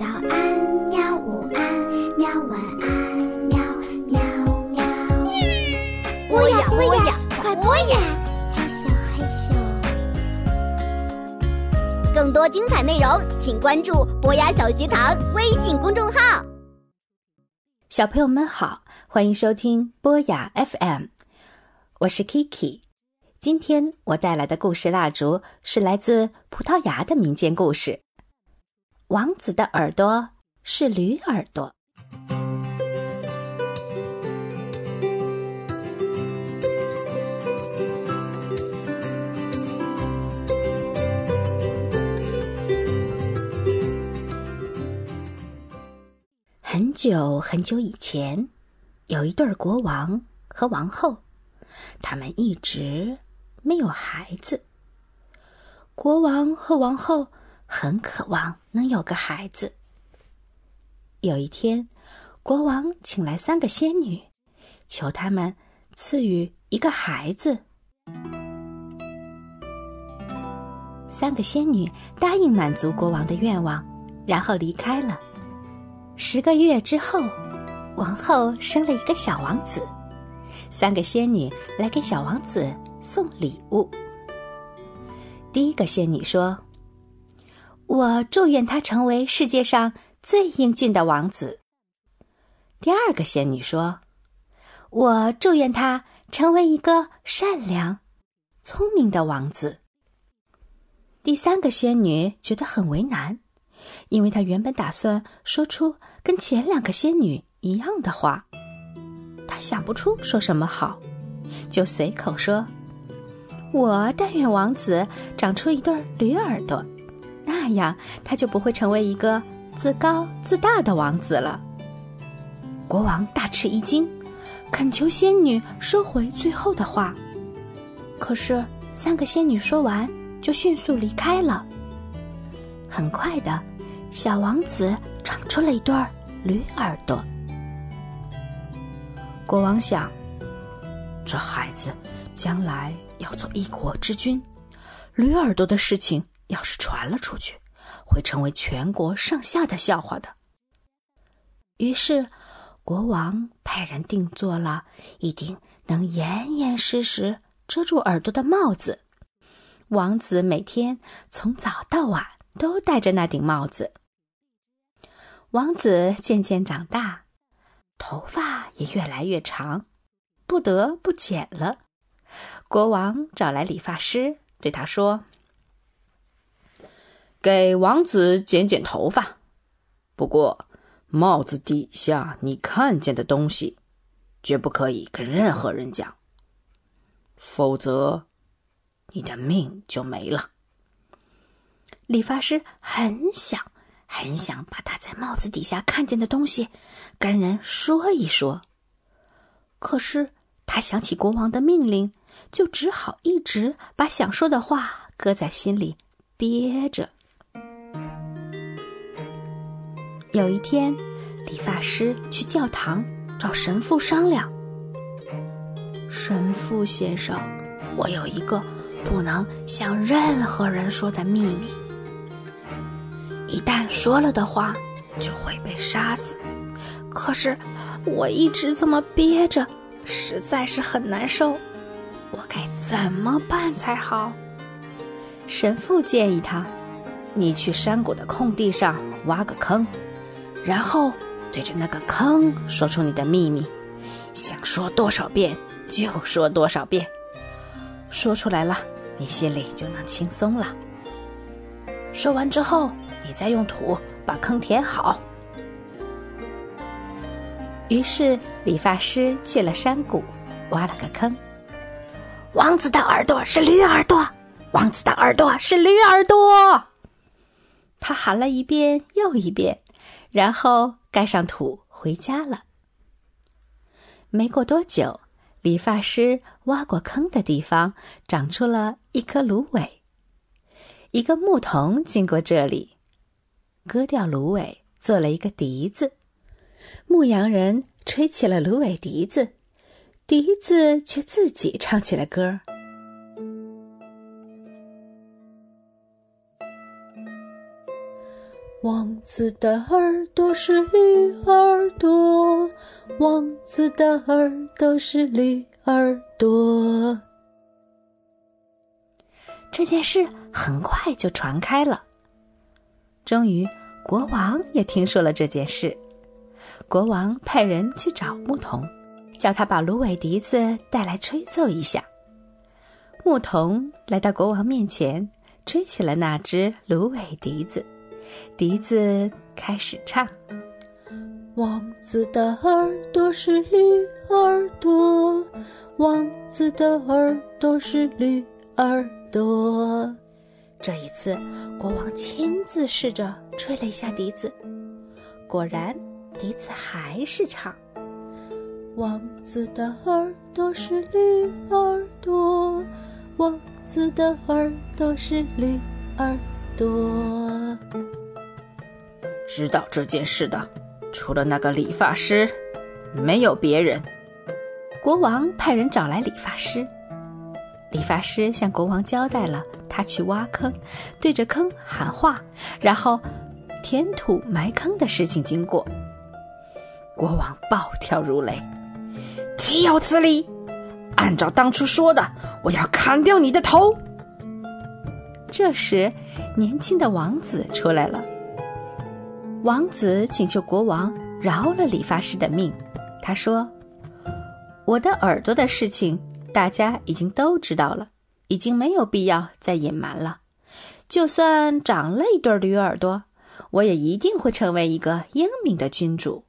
早安，喵！午安，喵！晚安，喵喵喵。播呀播呀，快播呀！嘿咻嘿咻。更多精彩内容，请关注博雅小学堂微信公众号。小朋友们好，欢迎收听博雅 FM，我是 Kiki。今天我带来的故事蜡烛是来自葡萄牙的民间故事。王子的耳朵是驴耳朵。很久很久以前，有一对国王和王后，他们一直没有孩子。国王和王后很渴望能有个孩子。有一天，国王请来三个仙女，求他们赐予一个孩子。三个仙女答应满足国王的愿望，然后离开了。十个月之后，王后生了一个小王子。三个仙女来给小王子送礼物。第一个仙女说：“我祝愿他成为世界上最英俊的王子。”第二个仙女说：“我祝愿他成为一个善良、聪明的王子。”第三个仙女觉得很为难。因为她原本打算说出跟前两个仙女一样的话，她想不出说什么好，就随口说：“我但愿王子长出一对驴耳朵，那样他就不会成为一个自高自大的王子了。”国王大吃一惊，恳求仙女收回最后的话。可是三个仙女说完，就迅速离开了。很快的。小王子长出了一对驴耳朵。国王想，这孩子将来要做一国之君，驴耳朵的事情要是传了出去，会成为全国上下的笑话的。于是，国王派人定做了一顶能严严实实遮住耳朵的帽子。王子每天从早到晚都戴着那顶帽子。王子渐渐长大，头发也越来越长，不得不剪了。国王找来理发师，对他说：“给王子剪剪头发，不过帽子底下你看见的东西，绝不可以跟任何人讲，否则你的命就没了。”理发师很想。很想把他在帽子底下看见的东西跟人说一说，可是他想起国王的命令，就只好一直把想说的话搁在心里憋着。有一天，理发师去教堂找神父商量：“神父先生，我有一个不能向任何人说的秘密。”一旦说了的话，就会被杀死。可是我一直这么憋着，实在是很难受。我该怎么办才好？神父建议他：“你去山谷的空地上挖个坑，然后对着那个坑说出你的秘密，想说多少遍就说多少遍。说出来了，你心里就能轻松了。说完之后。”你再用土把坑填好。于是理发师去了山谷，挖了个坑。王子的耳朵是驴耳朵，王子的耳朵是驴耳朵。他喊了一遍又一遍，然后盖上土回家了。没过多久，理发师挖过坑的地方长出了一棵芦苇。一个牧童经过这里。割掉芦苇，做了一个笛子。牧羊人吹起了芦苇笛子，笛子却自己唱起了歌。王子的耳朵是绿耳朵，王子的耳朵是绿耳朵。这件事很快就传开了。终于，国王也听说了这件事。国王派人去找牧童，叫他把芦苇笛子带来吹奏一下。牧童来到国王面前，吹起了那只芦苇笛子。笛子开始唱：“王子的耳朵是绿耳朵，王子的耳朵是绿耳朵。”这一次，国王亲自试着吹了一下笛子，果然，笛子还是唱：“王子的耳朵是绿耳朵，王子的耳朵是绿耳。”多知道这件事的，除了那个理发师，没有别人。国王派人找来理发师，理发师向国王交代了他去挖坑，对着坑喊话，然后填土埋坑的事情经过。国王暴跳如雷：“岂有此理！按照当初说的，我要砍掉你的头！”这时，年轻的王子出来了。王子请求国王饶了理发师的命。他说：“我的耳朵的事情，大家已经都知道了，已经没有必要再隐瞒了。就算长了一对驴耳朵，我也一定会成为一个英明的君主。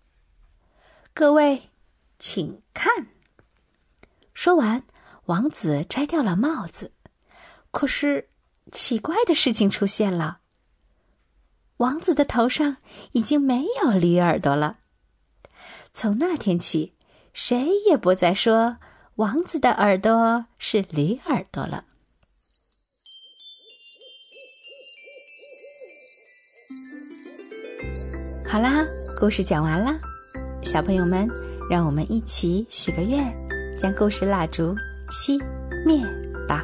各位，请看。”说完，王子摘掉了帽子。可是，奇怪的事情出现了。王子的头上已经没有驴耳朵了。从那天起，谁也不再说王子的耳朵是驴耳朵了。好啦，故事讲完了，小朋友们，让我们一起许个愿，将故事蜡烛熄灭吧。